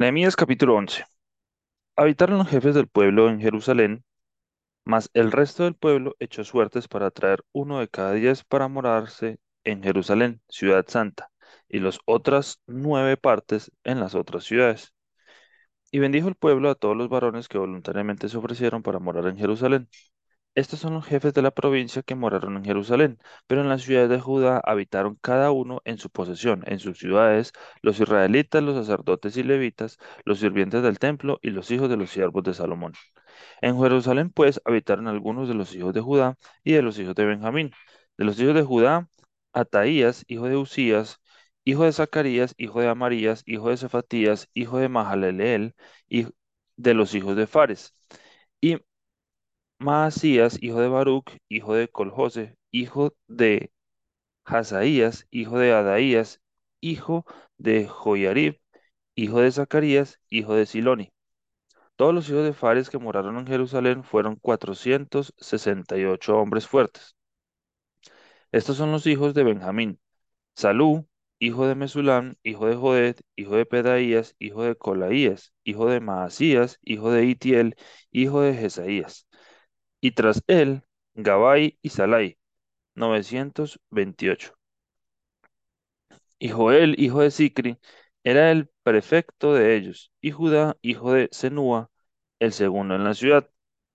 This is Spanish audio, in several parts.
Nehemías capítulo 11. Habitaron los jefes del pueblo en Jerusalén, mas el resto del pueblo echó suertes para traer uno de cada diez para morarse en Jerusalén, ciudad santa, y los otras nueve partes en las otras ciudades. Y bendijo el pueblo a todos los varones que voluntariamente se ofrecieron para morar en Jerusalén. Estos son los jefes de la provincia que moraron en Jerusalén, pero en las ciudades de Judá habitaron cada uno en su posesión, en sus ciudades, los israelitas, los sacerdotes y levitas, los sirvientes del templo y los hijos de los siervos de Salomón. En Jerusalén, pues, habitaron algunos de los hijos de Judá y de los hijos de Benjamín. De los hijos de Judá, Ataías, hijo de Usías, hijo de Zacarías, hijo de Amarías, hijo de Cefatías, hijo de Mahalaleel, y de los hijos de Fares. Y Maasías, hijo de Baruch, hijo de Colhose, hijo de Hazaías, hijo de Adaías, hijo de Joyarib, hijo de Zacarías, hijo de Siloni. Todos los hijos de Fares que moraron en Jerusalén fueron cuatrocientos sesenta y ocho hombres fuertes. Estos son los hijos de Benjamín: Salú, hijo de Mesulam, hijo de Joed, hijo de Pedaías, hijo de Colaías, hijo de Maasías, hijo de Itiel, hijo de Jesaías. Y tras él, Gabai y Salai, 928. Y Joel, hijo de Sicri, era el prefecto de ellos, y Judá, hijo de Senúa, el segundo en la ciudad.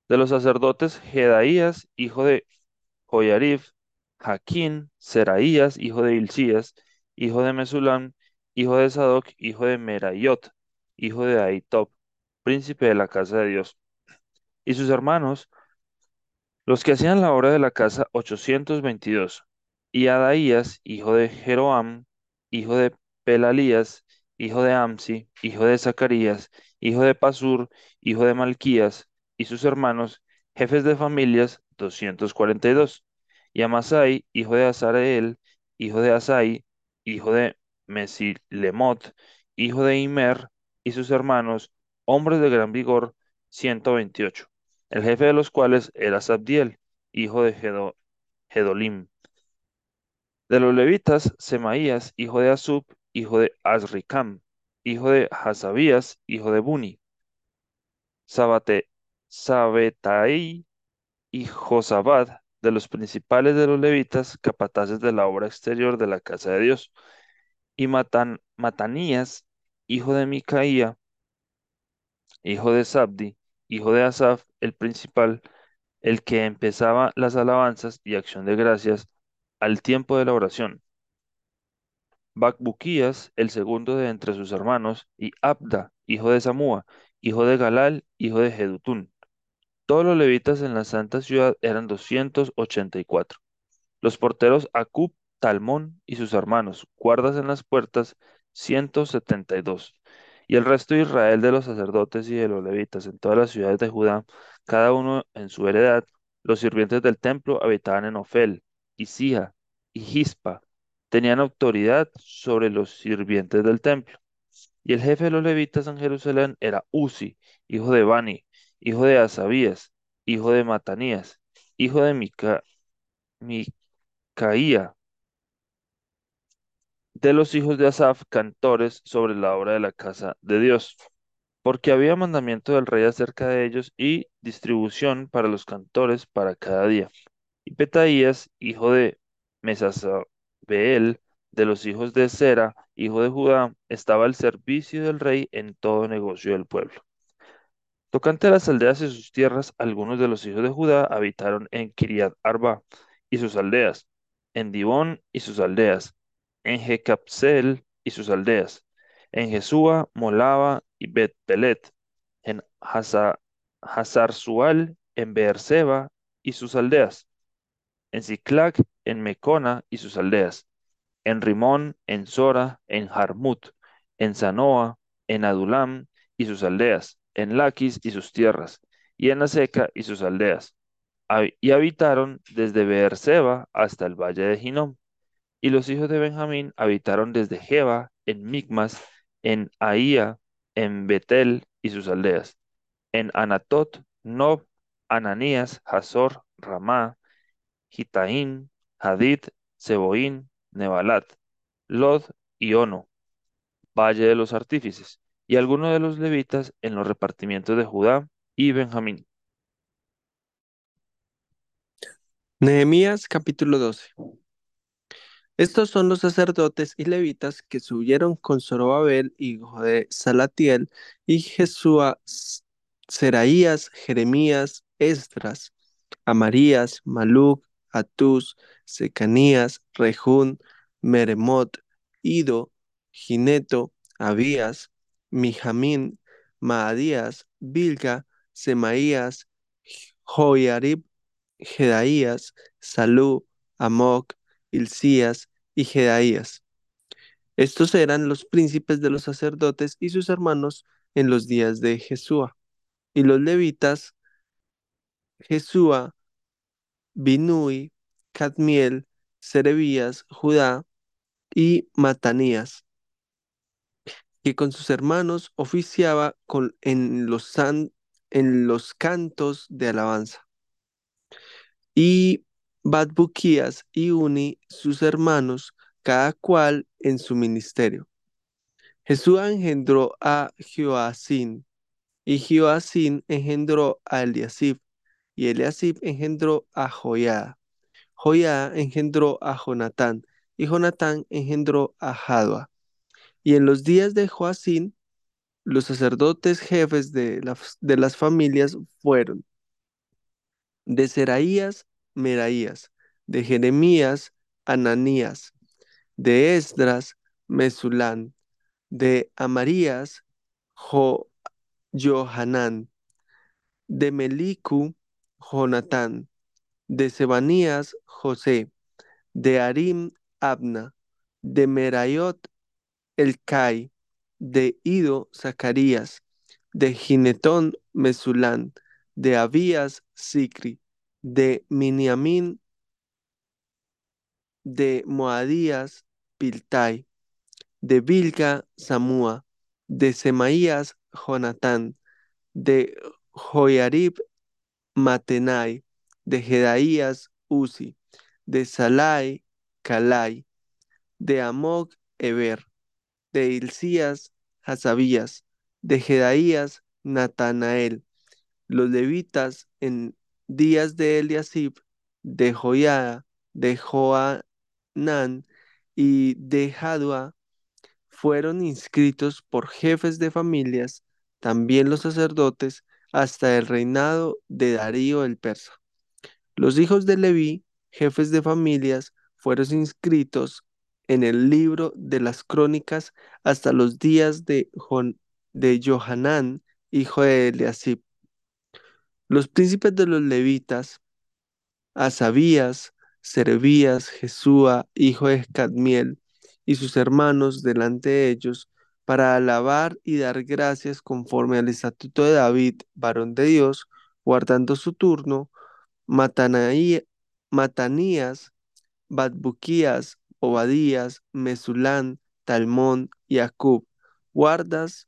De los sacerdotes, Jedaías, hijo de Joyarib, Jaquín, Seraías, hijo de Hilcías, hijo de Mesulam, hijo de Sadoc, hijo de Merayot, hijo de Ahitob, príncipe de la casa de Dios. Y sus hermanos, los que hacían la obra de la casa, 822. Y Adaías, hijo de Jeroam, hijo de Pelalías, hijo de Amsi, hijo de Zacarías, hijo de Pasur, hijo de Malquías, y sus hermanos, jefes de familias, 242. Y Amasai, hijo de Azareel, hijo de Asai, hijo de Mesilemot, hijo de Imer, y sus hermanos, hombres de gran vigor, 128. El jefe de los cuales era Sabdiel, hijo de Gedo- Gedolim. De los levitas, Semaías, hijo de Asub, hijo de Azricam, hijo de Hasabías, hijo de Buni, Sabate, Sabetai y Josabad, de los principales de los levitas, capataces de la obra exterior de la casa de Dios, y Matan, Matanías, hijo de Micaía, hijo de Sabdi, hijo de Asaf, el principal, el que empezaba las alabanzas y acción de gracias al tiempo de la oración. Bacbuquías, el segundo de entre sus hermanos, y Abda, hijo de Samúa, hijo de Galal, hijo de Jedutún. Todos los levitas en la santa ciudad eran 284. Los porteros Acub, Talmón y sus hermanos, guardas en las puertas, 172. Y el resto de Israel de los sacerdotes y de los levitas en todas las ciudades de Judá, cada uno en su heredad, los sirvientes del templo habitaban en Ofel, y Sija, y Gispa, tenían autoridad sobre los sirvientes del templo. Y el jefe de los levitas en Jerusalén era Uzi, hijo de Bani, hijo de Asabías, hijo de Matanías, hijo de Mica, Micaía, de los hijos de Asaf, cantores sobre la obra de la casa de Dios, porque había mandamiento del rey acerca de ellos y distribución para los cantores para cada día. Y Petaías, hijo de Mesazabeel, de los hijos de Sera, hijo de Judá, estaba al servicio del rey en todo negocio del pueblo. Tocante a las aldeas y sus tierras, algunos de los hijos de Judá habitaron en Kiriat Arba y sus aldeas, en Dibón y sus aldeas, en Jecapsel y sus aldeas, en Jesúa, Molaba y Bet-Pelet, en Hazar-Sual, en Beerseba y sus aldeas, en Ziclac, en Mecona y sus aldeas, en Rimón, en Sora, en Jarmut, en Zanoa, en Adulam y sus aldeas, en Laquis y sus tierras, y en Aseca y sus aldeas. Y habitaron desde Beerseba hasta el valle de Hinnom. Y los hijos de Benjamín habitaron desde Geba, en Micmas, en Ahía, en Betel y sus aldeas, en Anatot, Nob, Ananías, Hazor, Ramá, Gitaín, Hadid, Seboín, Nebalat, Lod y Ono, valle de los artífices, y algunos de los levitas en los repartimientos de Judá y Benjamín. Nehemías capítulo 12. Estos son los sacerdotes y levitas que subieron con Zorobabel, hijo de Salatiel, y Jesúa, Seraías, Jeremías, Esdras, Amarías, Maluc, Atús, Secanías, Rejún, Meremot, Ido, Gineto, Abías, Mijamín, Maadías, Bilga, Semaías, Joiarib, Jedaías, Salú, Amoc, Hilcías y Jedaías. Estos eran los príncipes de los sacerdotes y sus hermanos en los días de Jesúa. Y los levitas, Jesúa, Binui, Cadmiel, Serebías, Judá y Matanías, que con sus hermanos oficiaba en, los en los cantos de alabanza. Y Badbuquías y Uni, sus hermanos, cada cual en su ministerio. Jesús engendró a Joacín, y Joacín engendró a Eliasib, y Eliasib engendró a Joiada. Joiada engendró a Jonatán, y Jonatán engendró a Jadua. Y en los días de Joacín, los sacerdotes jefes de, de las familias fueron de Seraías, Meraías, de Jeremías, Ananías, de Esdras, Mesulán, de Amarías, jo, Johanán, de Melicu, Jonatán, de Sebanías, José, de Arim, Abna, de Merayot, Elcai, de Ido, Zacarías, de Ginetón, Mesulán, de Abías, Sicri, de Miniamín, de Moadías, Piltai, de Bilga, Samúa, de Semaías, Jonatán, de Joyarib, Matenai, de Jedaías, Uzi, de Salai, Calai, de Amok, Eber, de Hilcías, Hasabías, de Jedaías, Natanael, los levitas en días de Eliasib, de Joiada, de Joanán y de Jadua fueron inscritos por jefes de familias, también los sacerdotes, hasta el reinado de Darío el persa. Los hijos de Leví, jefes de familias, fueron inscritos en el libro de las crónicas hasta los días de, de Johanán, hijo de Eliasib. Los príncipes de los levitas, Asabías, Servías, Jesúa, hijo de Cadmiel, y sus hermanos delante de ellos, para alabar y dar gracias conforme al estatuto de David, varón de Dios, guardando su turno, Matanías, Badbuquías, Obadías, Mesulán, Talmón y Acub, guardas,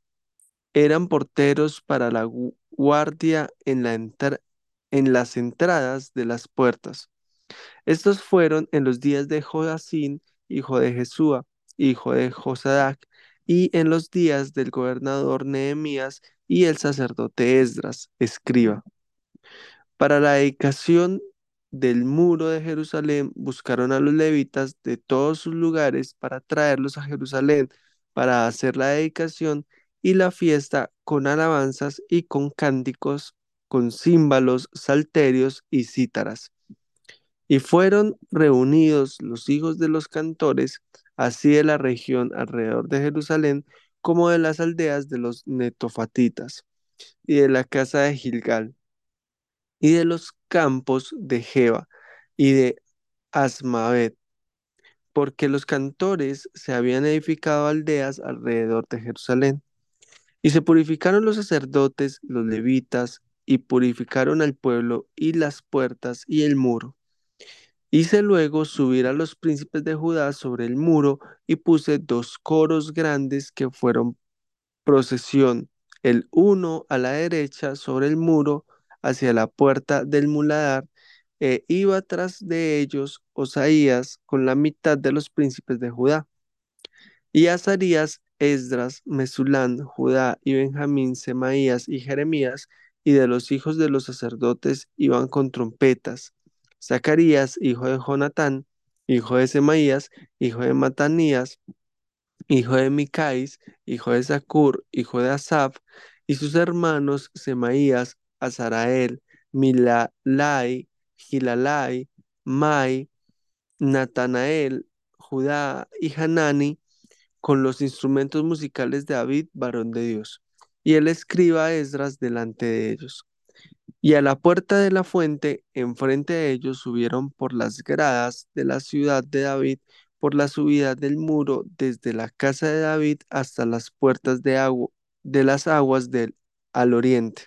eran porteros para la guardia en, la en las entradas de las puertas. Estos fueron en los días de Jodacín, hijo de Jesúa, hijo de Josadac, y en los días del gobernador Nehemías y el sacerdote Esdras, escriba. Para la dedicación del muro de Jerusalén buscaron a los levitas de todos sus lugares para traerlos a Jerusalén para hacer la dedicación y la fiesta con alabanzas y con cánticos, con címbalos, salterios y cítaras. Y fueron reunidos los hijos de los cantores, así de la región alrededor de Jerusalén, como de las aldeas de los netofatitas, y de la casa de Gilgal, y de los campos de Jeba, y de Asmavet, porque los cantores se habían edificado aldeas alrededor de Jerusalén. Y se purificaron los sacerdotes, los levitas, y purificaron al pueblo y las puertas y el muro. Hice luego subir a los príncipes de Judá sobre el muro y puse dos coros grandes que fueron procesión, el uno a la derecha sobre el muro hacia la puerta del muladar, e iba tras de ellos Osaías con la mitad de los príncipes de Judá. Y Azarías Esdras, Mesulán, Judá y Benjamín, Semaías y Jeremías, y de los hijos de los sacerdotes iban con trompetas. Zacarías, hijo de Jonatán, hijo de Semaías, hijo de Matanías, hijo de Micaís, hijo de Zacur, hijo de Asaf, y sus hermanos Semaías, Azarael, Milalai, Gilalai, Mai, Natanael, Judá y Hanani, con los instrumentos musicales de David, varón de Dios. Y él escriba Esdras delante de ellos. Y a la puerta de la fuente, enfrente de ellos, subieron por las gradas de la ciudad de David, por la subida del muro, desde la casa de David hasta las puertas de, de las aguas del al oriente.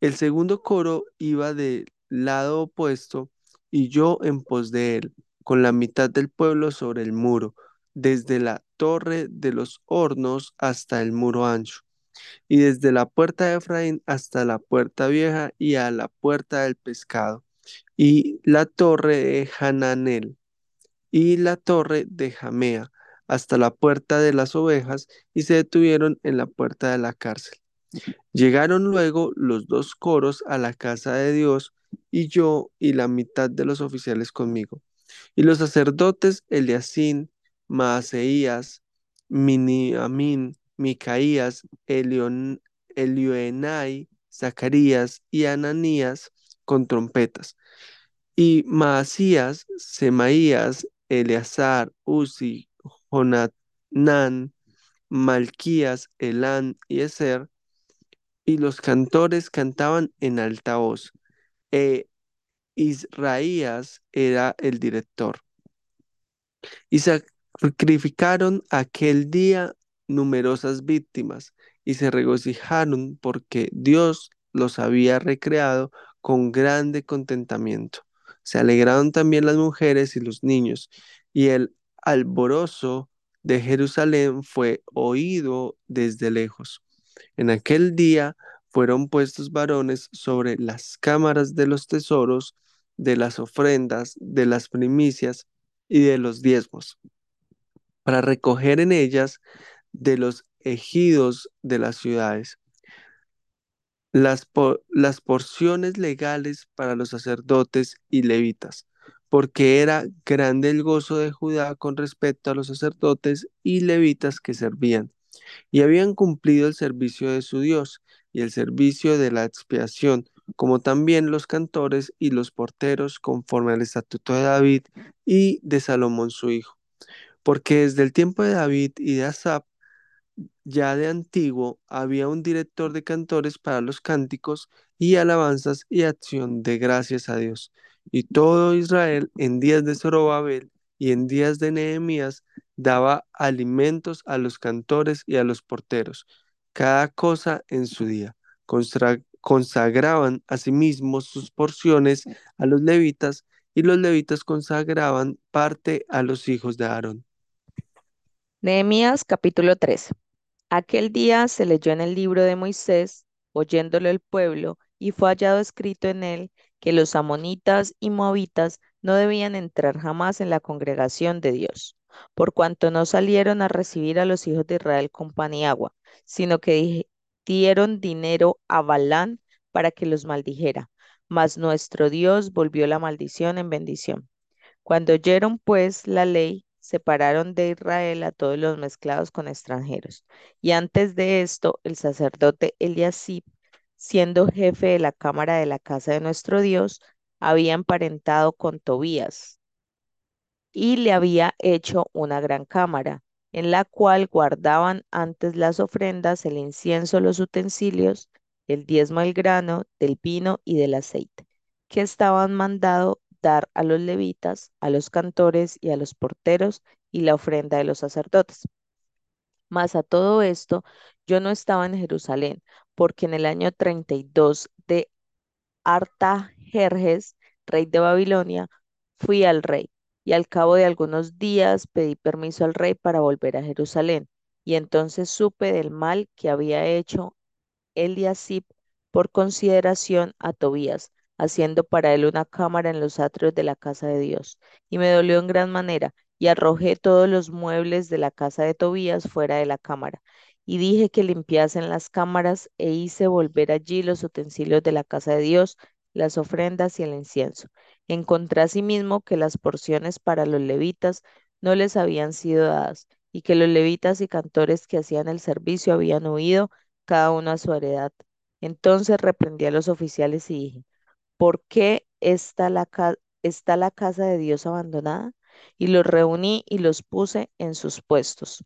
El segundo coro iba del lado opuesto y yo en pos de él, con la mitad del pueblo sobre el muro, desde la torre de los hornos hasta el muro ancho, y desde la puerta de Efraín hasta la puerta vieja y a la puerta del pescado, y la torre de Hananel, y la torre de Jamea, hasta la puerta de las ovejas, y se detuvieron en la puerta de la cárcel. Llegaron luego los dos coros a la casa de Dios, y yo y la mitad de los oficiales conmigo. Y los sacerdotes Eliasín, Maaseías, Miniamín, Micaías, Elioenai, Zacarías y Ananías con trompetas. Y Maasías, Semaías, Eleazar, Uzi, Jonatán, Malquías, Elán y Eser, y los cantores cantaban en alta voz. E Israías era el director. Y sacrificaron aquel día numerosas víctimas y se regocijaron porque Dios los había recreado con grande contentamiento. Se alegraron también las mujeres y los niños, y el alborozo de Jerusalén fue oído desde lejos. En aquel día fueron puestos varones sobre las cámaras de los tesoros, de las ofrendas, de las primicias y de los diezmos, para recoger en ellas de los ejidos de las ciudades las, po- las porciones legales para los sacerdotes y levitas, porque era grande el gozo de Judá con respecto a los sacerdotes y levitas que servían, y habían cumplido el servicio de su Dios y el servicio de la expiación, como también los cantores y los porteros, conforme al estatuto de David y de Salomón su hijo. Porque desde el tiempo de David y de Asaph, ya de antiguo había un director de cantores para los cánticos y alabanzas y acción de gracias a Dios. Y todo Israel en días de Zorobabel y en días de Nehemías daba alimentos a los cantores y a los porteros, cada cosa en su día. Consagraban asimismo sus porciones a los levitas y los levitas consagraban parte a los hijos de Aarón. Nehemías capítulo 13. Aquel día se leyó en el libro de Moisés, oyéndolo el pueblo, y fue hallado escrito en él que los amonitas y moabitas no debían entrar jamás en la congregación de Dios, por cuanto no salieron a recibir a los hijos de Israel con pan y agua, sino que dieron dinero a Balán para que los maldijera. Mas nuestro Dios volvió la maldición en bendición. Cuando oyeron pues la ley, separaron de Israel a todos los mezclados con extranjeros. Y antes de esto, el sacerdote Eliasib, siendo jefe de la cámara de la casa de nuestro Dios, había emparentado con Tobías y le había hecho una gran cámara, en la cual guardaban antes las ofrendas, el incienso, los utensilios, el diezmo del grano, del vino y del aceite, que estaban mandado dar a los levitas, a los cantores y a los porteros, y la ofrenda de los sacerdotes. Mas a todo esto yo no estaba en Jerusalén, porque en el año 32 de Artajerjes, rey de Babilonia, fui al rey, y al cabo de algunos días pedí permiso al rey para volver a Jerusalén, y entonces supe del mal que había hecho Eliasib por consideración a Tobías, haciendo para él una cámara en los atrios de la casa de Dios. Y me dolió en gran manera, y arrojé todos los muebles de la casa de Tobías fuera de la cámara, y dije que limpiasen las cámaras e hice volver allí los utensilios de la casa de Dios, las ofrendas y el incienso. Encontré asimismo que las porciones para los levitas no les habían sido dadas, y que los levitas y cantores que hacían el servicio habían huido cada uno a su heredad. Entonces reprendí a los oficiales y dije, ¿por qué está la, está la casa de Dios abandonada? Y los reuní y los puse en sus puestos.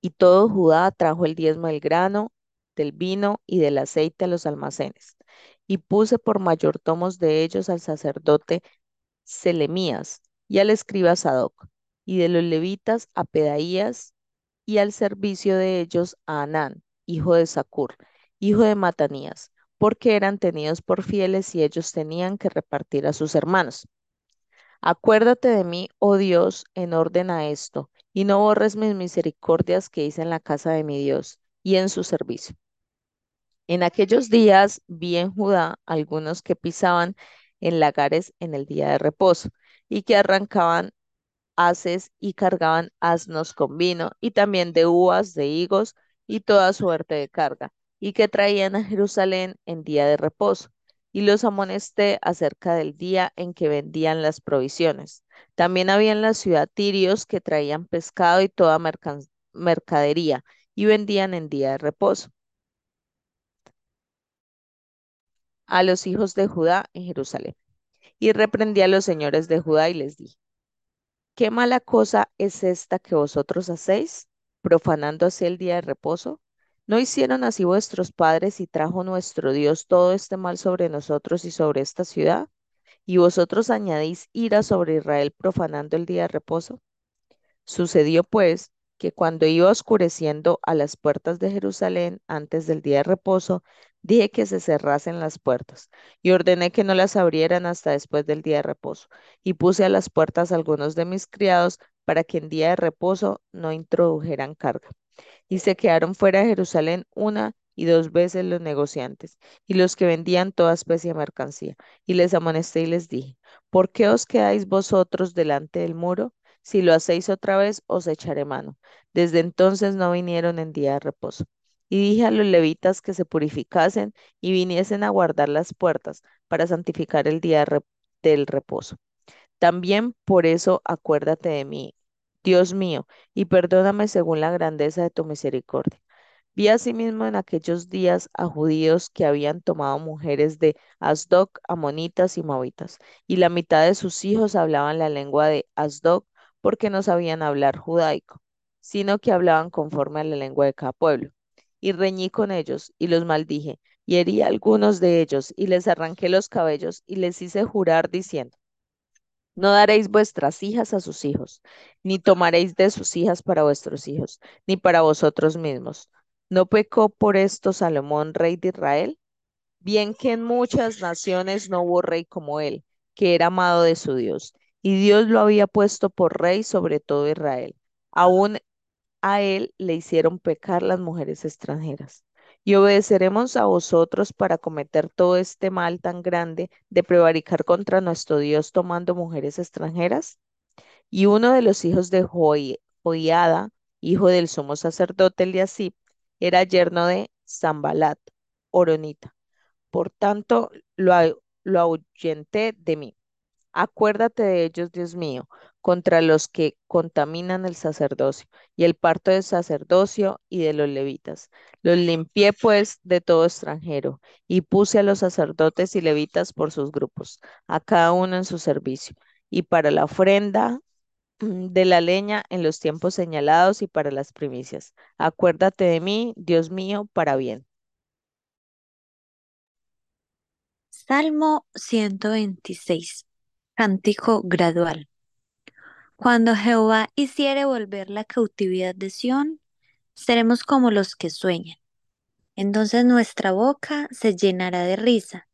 Y todo Judá trajo el diezmo del grano, del vino y del aceite a los almacenes. Y puse por mayordomos de ellos al sacerdote Selemías y al escriba Sadoc, y de los levitas a Pedaías, y al servicio de ellos a Anán, hijo de Zacur, hijo de Matanías, porque eran tenidos por fieles y ellos tenían que repartir a sus hermanos. Acuérdate de mí, oh Dios, en orden a esto, y no borres mis misericordias que hice en la casa de mi Dios y en su servicio. En aquellos días vi en Judá algunos que pisaban en lagares en el día de reposo y que arrancaban haces y cargaban asnos con vino y también de uvas, de higos y toda suerte de carga, y que traían a Jerusalén en día de reposo. Y los amonesté acerca del día en que vendían las provisiones. También había en la ciudad tirios que traían pescado y toda mercadería y vendían en día de reposo. a los hijos de Judá en Jerusalén. Y reprendí a los señores de Judá y les dije, ¿qué mala cosa es esta que vosotros hacéis, profanando así el día de reposo? ¿No hicieron así vuestros padres y trajo nuestro Dios todo este mal sobre nosotros y sobre esta ciudad? ¿Y vosotros añadís ira sobre Israel profanando el día de reposo? Sucedió pues que cuando iba oscureciendo a las puertas de Jerusalén antes del día de reposo, dije que se cerrasen las puertas y ordené que no las abrieran hasta después del día de reposo. Y puse a las puertas algunos de mis criados para que en día de reposo no introdujeran carga y se quedaron fuera de Jerusalén una y dos veces los negociantes y los que vendían toda especie de mercancía. Y les amonesté y les dije, ¿por qué os quedáis vosotros delante del muro? Si lo hacéis otra vez, os echaré mano. Desde entonces no vinieron en día de reposo. Y dije a los levitas que se purificasen y viniesen a guardar las puertas para santificar el día del reposo. También por eso acuérdate de mí, Dios mío, y perdóname según la grandeza de tu misericordia. Vi asimismo en aquellos días a judíos que habían tomado mujeres de Asdoc, amonitas y moabitas, y la mitad de sus hijos hablaban la lengua de Asdoc porque no sabían hablar judaico, sino que hablaban conforme a la lengua de cada pueblo. Y reñí con ellos y los maldije, y herí a algunos de ellos, y les arranqué los cabellos, y les hice jurar diciendo, no daréis vuestras hijas a sus hijos, ni tomaréis de sus hijas para vuestros hijos, ni para vosotros mismos. ¿No pecó por esto Salomón, rey de Israel? Bien que en muchas naciones no hubo rey como él, que era amado de su Dios, y Dios lo había puesto por rey sobre todo Israel. Aún a él le hicieron pecar las mujeres extranjeras. Y obedeceremos a vosotros para cometer todo este mal tan grande de prevaricar contra nuestro Dios tomando mujeres extranjeras. Y uno de los hijos de Joi- Joiada, hijo del sumo sacerdote Eliasib, era yerno de Zambalat, Oronita. Por tanto, lo ahuyenté de mí. Acuérdate de ellos, Dios mío, contra los que contaminan el sacerdocio y el parto del sacerdocio y de los levitas. Los limpié pues de todo extranjero y puse a los sacerdotes y levitas por sus grupos, a cada uno en su servicio, y para la ofrenda mm, de la leña en los tiempos señalados y para las primicias. Acuérdate de mí, Dios mío, para bien. Salmo 126. Cántico gradual. Cuando Jehová hiciere volver la cautividad de Sión, seremos como los que sueñan. Entonces nuestra boca se llenará de risa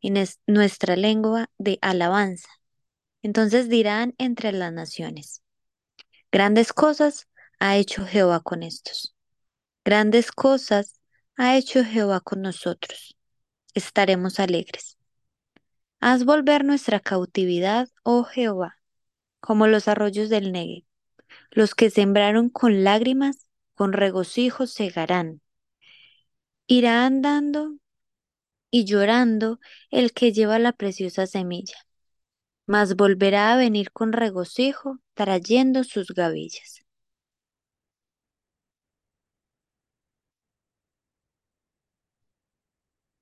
y nuestra lengua de alabanza. Entonces dirán entre las naciones, grandes cosas ha hecho Jehová con estos. Grandes cosas ha hecho Jehová con nosotros. Estaremos alegres. Haz volver nuestra cautividad, oh Jehová, como los arroyos del Negev. Los que sembraron con lágrimas, con regocijo segarán. Irá andando y llorando el que lleva la preciosa semilla, mas volverá a venir con regocijo trayendo sus gavillas.